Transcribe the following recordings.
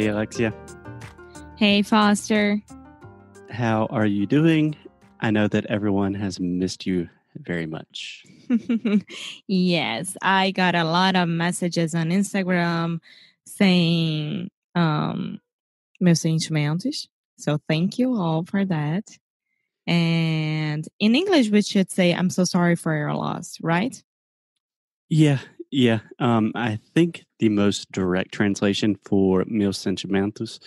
Hey, Alexia. Hey, Foster. How are you doing? I know that everyone has missed you very much. yes, I got a lot of messages on Instagram saying um, meus sentimentos. So thank you all for that. And in English, we should say, I'm so sorry for your loss, right? Yeah, yeah. Um, I think the most direct translation for meus sentimentos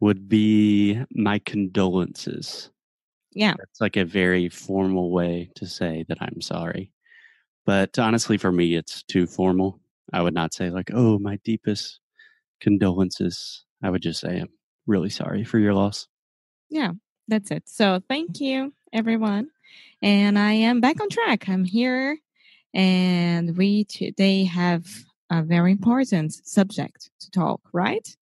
would be my condolences. Yeah. It's like a very formal way to say that I'm sorry. But honestly, for me, it's too formal. I would not say, like, oh, my deepest condolences. I would just say, I'm really sorry for your loss. Yeah, that's it. So thank you, everyone. And I am back on track. I'm here and we today have a very important subject to talk, right?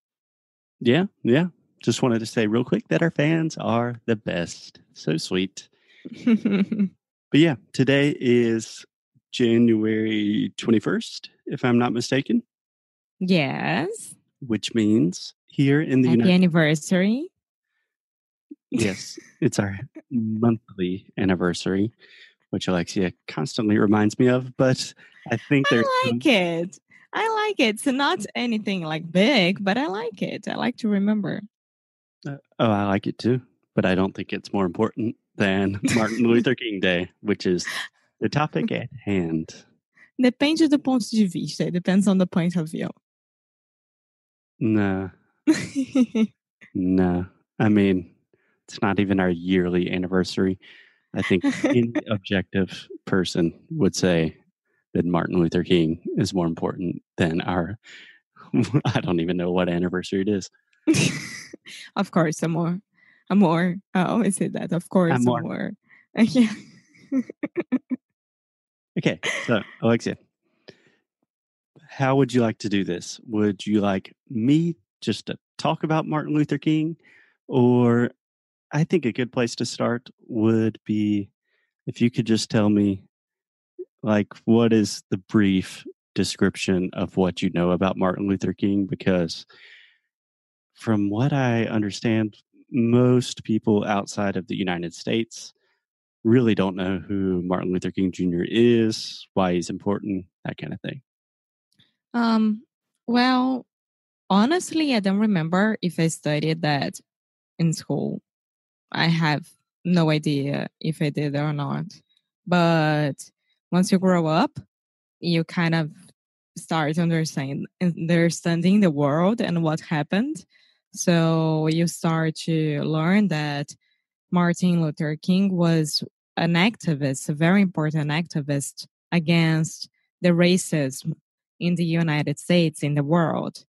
Yeah, yeah. Just wanted to say real quick that our fans are the best. So sweet. but yeah, today is January 21st, if I'm not mistaken. Yes. Which means here in the Happy United anniversary. Yes, it's our monthly anniversary which Alexia constantly reminds me of. But I think there's. I like it. I like it. It's not anything like big, but I like it. I like to remember. Uh, oh, I like it too. But I don't think it's more important than Martin Luther King Day, which is the topic at hand. Depende do ponto de vista. It depends on the point of view. No. no. I mean, it's not even our yearly anniversary. I think any objective person would say that Martin Luther King is more important than our. I don't even know what anniversary it is. of course, a more, a more. I always say that. Of course, more. more. yeah. okay, so Alexia, how would you like to do this? Would you like me just to talk about Martin Luther King, or I think a good place to start would be if you could just tell me, like, what is the brief description of what you know about Martin Luther King? Because from what I understand, most people outside of the United States really don't know who Martin Luther King Jr. is, why he's important, that kind of thing. Um, well, honestly, I don't remember if I studied that in school. I have no idea if I did or not. But once you grow up, you kind of start understanding understanding the world and what happened. So you start to learn that Martin Luther King was an activist, a very important activist against the racism in the United States, in the world.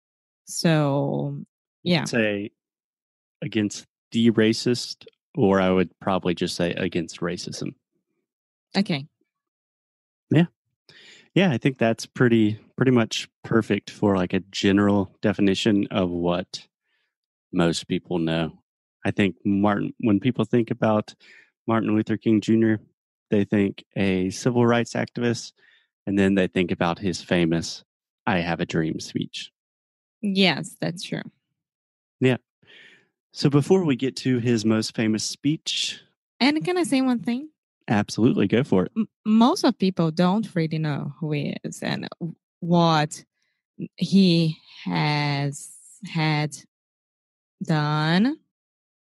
So, yeah. Say against the racist, or I would probably just say against racism. Okay. Yeah. Yeah, I think that's pretty pretty much perfect for like a general definition of what most people know. I think Martin when people think about Martin Luther King Jr., they think a civil rights activist and then they think about his famous I have a dream speech. Yes, that's true. Yeah. So before we get to his most famous speech, and can I say one thing? Absolutely, go for it. M- most of people don't really know who he is and what he has had done,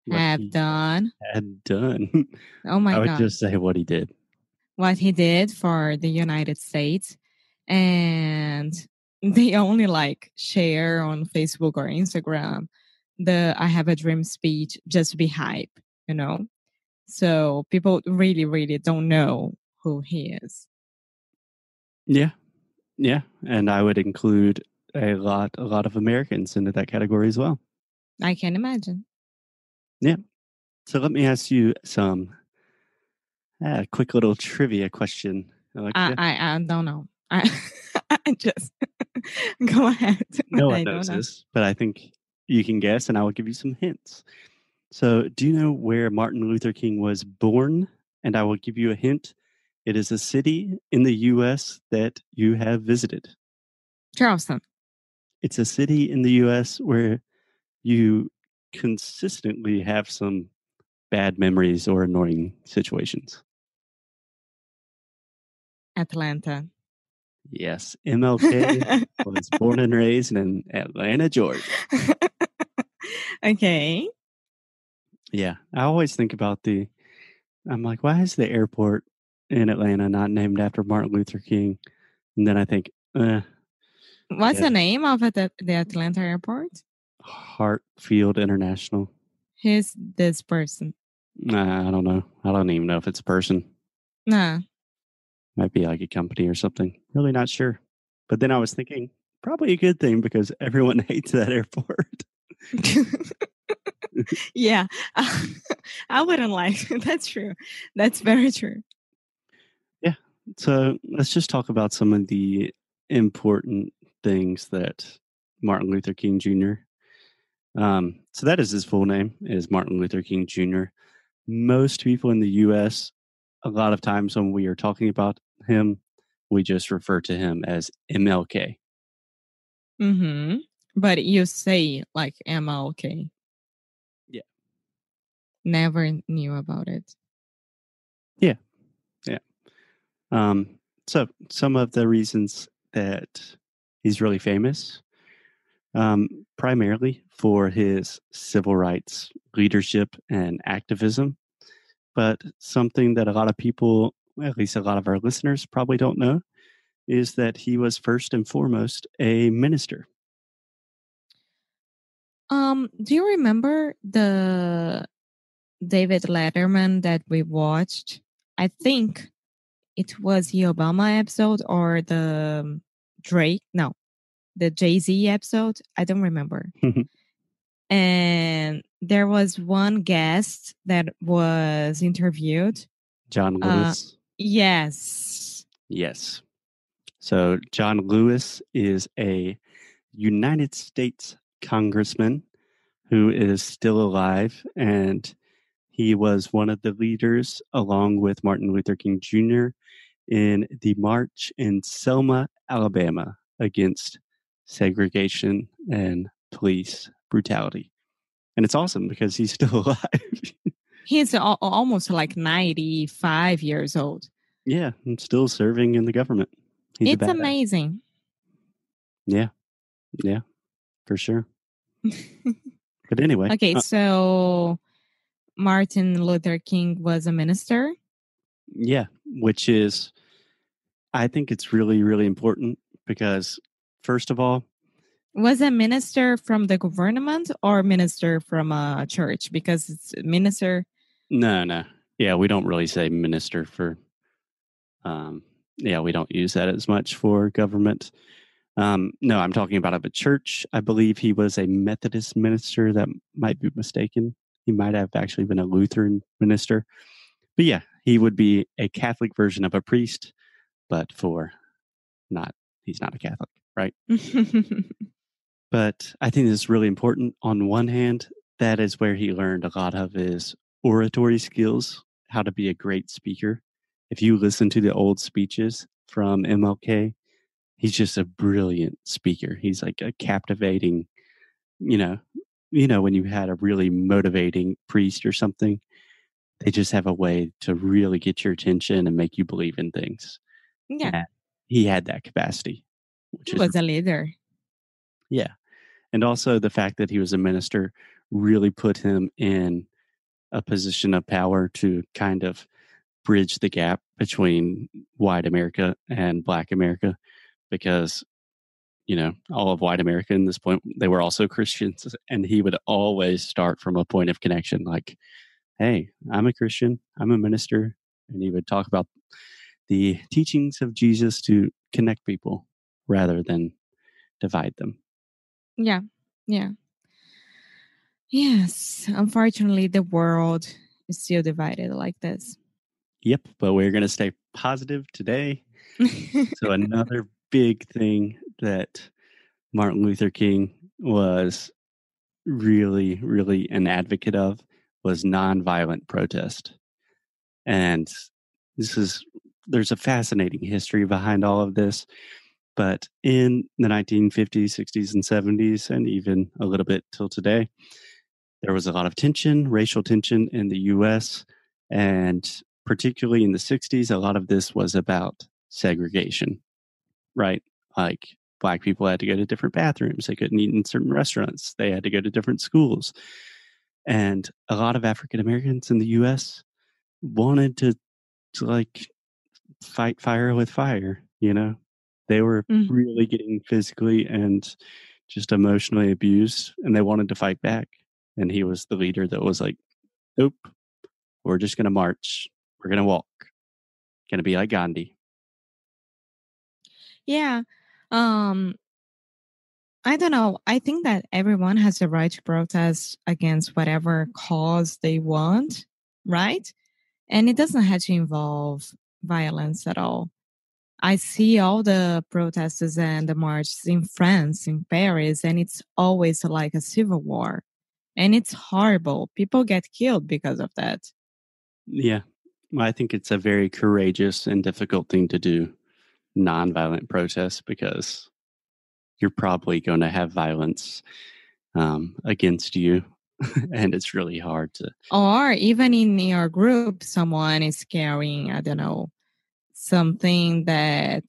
what have done, had done. Oh my I would god! just say what he did. What he did for the United States, and they only like share on Facebook or Instagram the I have a dream speech just to be hype, you know? So people really, really don't know who he is. Yeah. Yeah. And I would include a lot a lot of Americans into that category as well. I can imagine. Yeah. So let me ask you some uh, quick little trivia question. I, I, I don't know. I, I just go ahead. no one knows this, but I think you can guess, and I will give you some hints. So, do you know where Martin Luther King was born? And I will give you a hint. It is a city in the U.S. that you have visited. Charleston. It's a city in the U.S. where you consistently have some bad memories or annoying situations. Atlanta. Yes, MLK was born and raised in Atlanta, Georgia. okay. Yeah, I always think about the. I'm like, why is the airport in Atlanta not named after Martin Luther King? And then I think, eh, What's Yeah. the name of the, the Atlanta airport? Hartfield International. Who's this person? Nah, I don't know. I don't even know if it's a person. Nah. Might be like a company or something. Really not sure. But then I was thinking, probably a good thing because everyone hates that airport. yeah. I wouldn't like that's true. That's very true. Yeah. So let's just talk about some of the important things that Martin Luther King Jr. Um, so that is his full name is Martin Luther King Jr. Most people in the U.S. a lot of times when we are talking about him, we just refer to him as MLK. Mm-hmm. But you say like MLK. Yeah. Never knew about it. Yeah. Yeah. Um, so some of the reasons that he's really famous, um, primarily for his civil rights leadership and activism, but something that a lot of people, at least a lot of our listeners, probably don't know, is that he was first and foremost a minister. Um, do you remember the David Letterman that we watched? I think it was the Obama episode or the um, Drake. No, the Jay Z episode. I don't remember. and there was one guest that was interviewed. John Uh, Lewis. Yes. Yes. So John Lewis is a United States congressman who is still alive, and he was one of the leaders, along with Martin Luther King Jr., in the march in Selma, Alabama, against segregation and police brutality. And it's awesome because he's still alive. He's al- almost like 95 years old. yeah, and still serving in the government. He's it's amazing. Yeah, yeah, for sure. But anyway, okay, uh, so Martin Luther King was a minister. yeah, which is, I think it's really, really important because, first of all, Was a minister from the government or minister from a church? Because it's minister. No, no, yeah, we don't really say minister for, um, yeah, we don't use that as much for government. Um, no, I'm talking about of a church. I believe he was a Methodist minister. That might be mistaken. He might have actually been a Lutheran minister. But yeah, he would be a Catholic version of a priest, but for not, he's not a Catholic, right? But I think this is really important. On one hand, that is where he learned a lot of his oratory skills, how to be a great speaker. If you listen to the old speeches from MLK, he's just a brilliant speaker. He's like a captivating, you know, you know when you had a really motivating priest or something, they just have a way to really get your attention and make you believe in things. yeah, Yeah. He had that capacity, which he is was a leader. yeah. And also the fact that he was a minister really put him in a position of power to kind of bridge the gap between white America and black America because you know all of white America in this point they were also Christians and he would always start from a point of connection like hey I'm a Christian I'm a minister and he would talk about the teachings of Jesus to connect people rather than divide them. Yeah, yeah. Yes, unfortunately, the world is still divided like this. Yep, but we're going to stay positive today. So, another big thing that Martin Luther King was really, really an advocate of was nonviolent protest. And this is, there's a fascinating history behind all of this. But in the 1950s, 60s, and 70s, and even a little bit till today, there was a lot of tension, racial tension in the US. And particularly in the 60s, a lot of this was about segregation, right? Like black people had to go to different bathrooms, they couldn't eat in certain restaurants, they had to go to different schools. And a lot of African Americans in the US wanted to, to like fight fire with fire, you know? They were Mhm. really getting physically and just emotionally abused and they wanted to fight back. And he was the leader that was like, nope, we're just going to march. We're going to walk. Going to be like Gandhi. Yeah. Um I don't know. I think that everyone has the right to protest against whatever cause they want, right? And it doesn't have to involve violence at all. I see all the protests and the marches in France, in Paris, and it's always like a civil war. And it's horrible. People get killed because of that. Yeah. Well, I think it's a very courageous and difficult thing to do, nonviolent protest, because you're probably going to have violence um, against you. and it's really hard to, Or even in your group, someone is carrying, I don't know, something that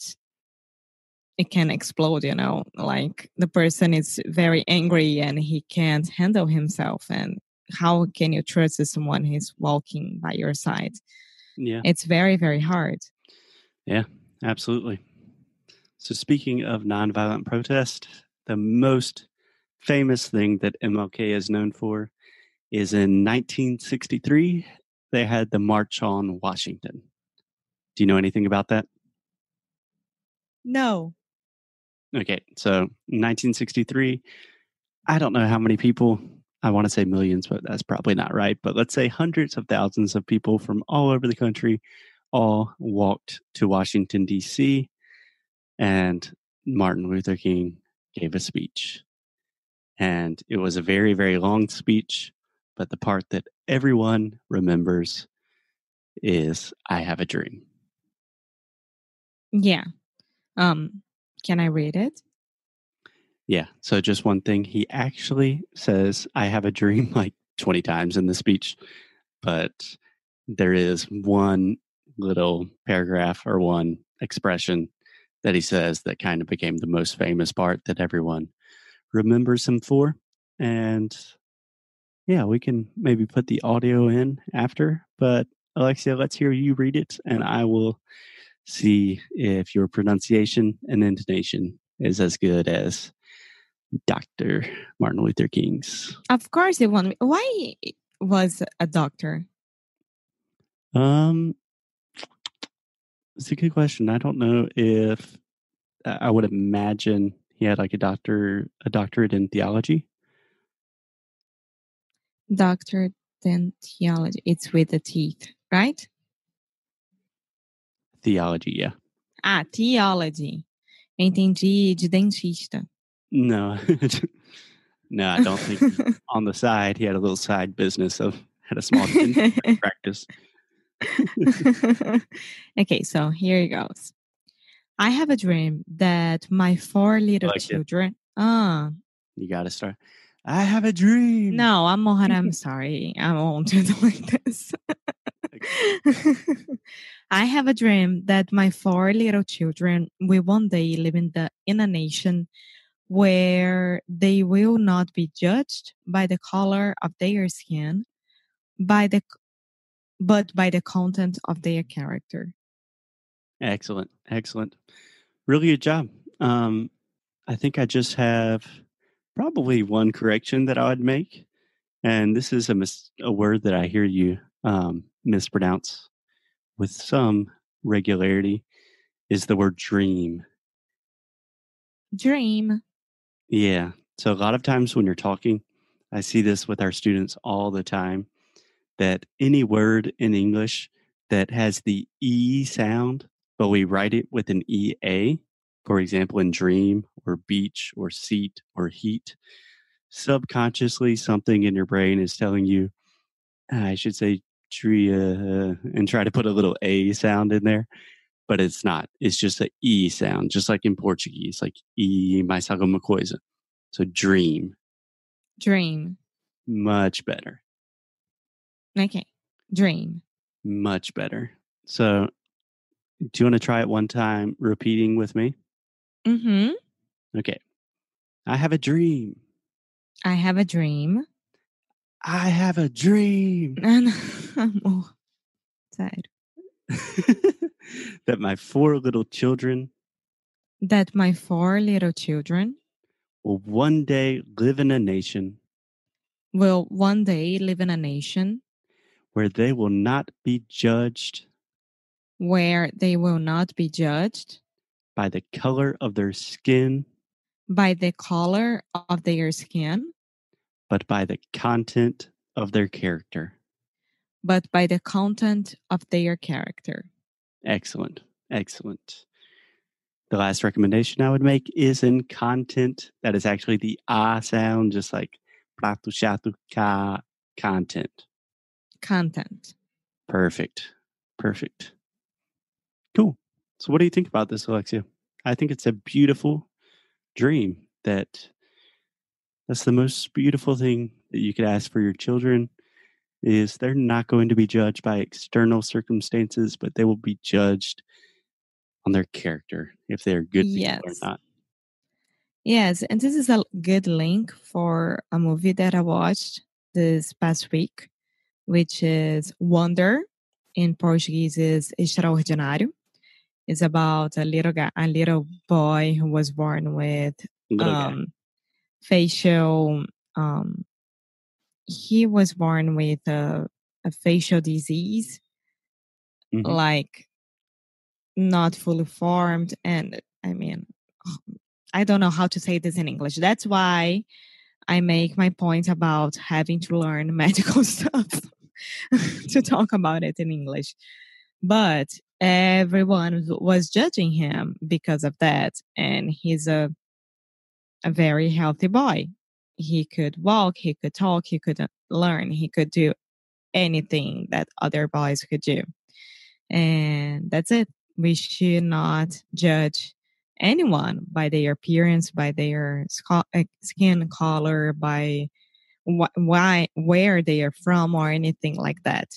it can explode, you know, like the person is very angry and he can't handle himself. And how can you trust someone who's walking by your side? yeah, It's very, very hard. Yeah, absolutely. So, speaking of nonviolent protest, the most famous thing that MLK is known for is in 1963, they had the March on Washington. Do you know anything about that? No. Okay, so 1963, I don't know how many people, I want to say millions, but that's probably not right. But let's say hundreds of thousands of people from all over the country all walked to Washington, D.C., and Martin Luther King gave a speech. And it was a very, very long speech, but the part that everyone remembers is I have a dream. Yeah. Um, can I read it? Yeah. So just one thing, he actually says, I have a dream like 20 times in the speech, but there is one little paragraph or one expression that he says that kind of became the most famous part that everyone remembers him for. And yeah, we can maybe put the audio in after, but Alexia, let's hear you read it and I will see if your pronunciation and intonation is as good as Dr. Martin Luther King's. Of course, it won. Why was a doctor? Um, it's a good question. I don't know if I would imagine he had like a doctor, a doctorate in theology. Doctor then theology. It's with the teeth, right? Theology, yeah. Ah, theology. Entendi de dentista. No, no, I don't think on the side he had a little side business of had a small practice. okay, so here it goes. I have a dream that my four little like children. Ah, You got to start. I have a dream. no, I'm Mohan. I'm sorry. I won't do it like this. I have a dream that my four little children will one day live in the in a nation where they will not be judged by the color of their skin, by the but by the content of their character. Excellent, excellent. Really good job. Um, I think I just have probably one correction that I would make, and this is a mis- a word that I hear you um, mispronounce with some regularity. Is the word dream? Dream. Yeah. So a lot of times when you're talking, I see this with our students all the time that any word in English that has the E sound, but we write it with an EA, for example, in dream or beach or seat or heat, subconsciously something in your brain is telling you, I should say tria, and try to put a little A sound in there. But it's not. It's just an E sound, just like in Portuguese, like E mais alguma coisa. So dream, Dream. much better. Okay. Dream. Much better. So, do you want to try it one time repeating with me? Mm-hmm. Okay. I have a dream. I have a dream. I have a dream Oh, sad. that my four little children That my four little children will one day live in a nation will one day live in a nation where they will not be judged where they will not be judged by the color of their skin, by the color of their skin, but by the content of their character. But by the content of their character. Excellent. Excellent. The last recommendation I would make is in content that is actually the ah sound, just like prato chato ka content. Content. Perfect. Perfect. Cool. So, what do you think about this, Alexia? I think it's a beautiful dream that that's the most beautiful thing that you could ask for your children is they're not going to be judged by external circumstances, but they will be judged on their character if they're good people or not. Yes, and this is a good link for a movie that I watched this past week, which is Wonder. In Portuguese is Extraordinário. It's about a little guy, a little boy who was born with um, facial. Um, he was born with a, a facial disease, Mhm. like not fully formed, and I mean, I don't know how to say this in English. That's why I make my point about having to learn medical stuff to talk about it in English. But everyone was judging him because of that, and he's a a very healthy boy. He could walk, he could talk, he could uh, learn, he could do anything that other boys could do. And that's it. We should not judge anyone by their appearance, by their uh, skin color, by wh- why, where they are from, or anything like that.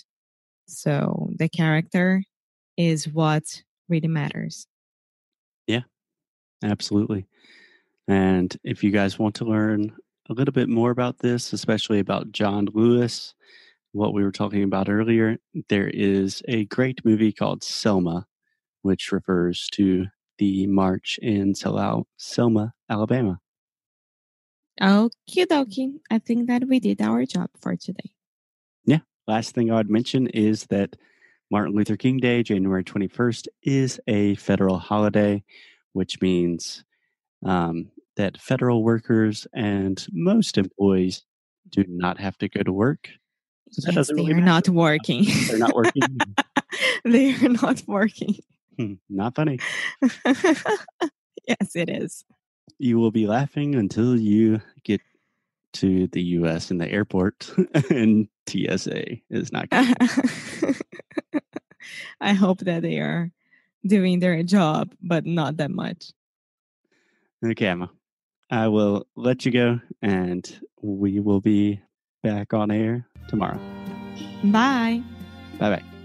So the character is what really matters. Yeah. Absolutely. And if you guys want to learn a little bit more about this, especially about John Lewis, what we were talking about earlier, there is a great movie called Selma, which refers to the march in Sel- Selma, Alabama. Okie dokie. I think that we did our job for today. Yeah. Last thing I would mention is that Martin Luther King Day, January 21st, is a federal holiday, which means um, that federal workers and most employees do not have to go to work. So that yes, doesn't they really are not working. They're not working. they are not working. Hmm, not funny. yes, it is. You will be laughing until you get to the US in the airport and TSA is not. I hope that they are doing their job, but not that much. Okay, Emma. I will let you go and we will be back on air tomorrow. Bye. Bye bye.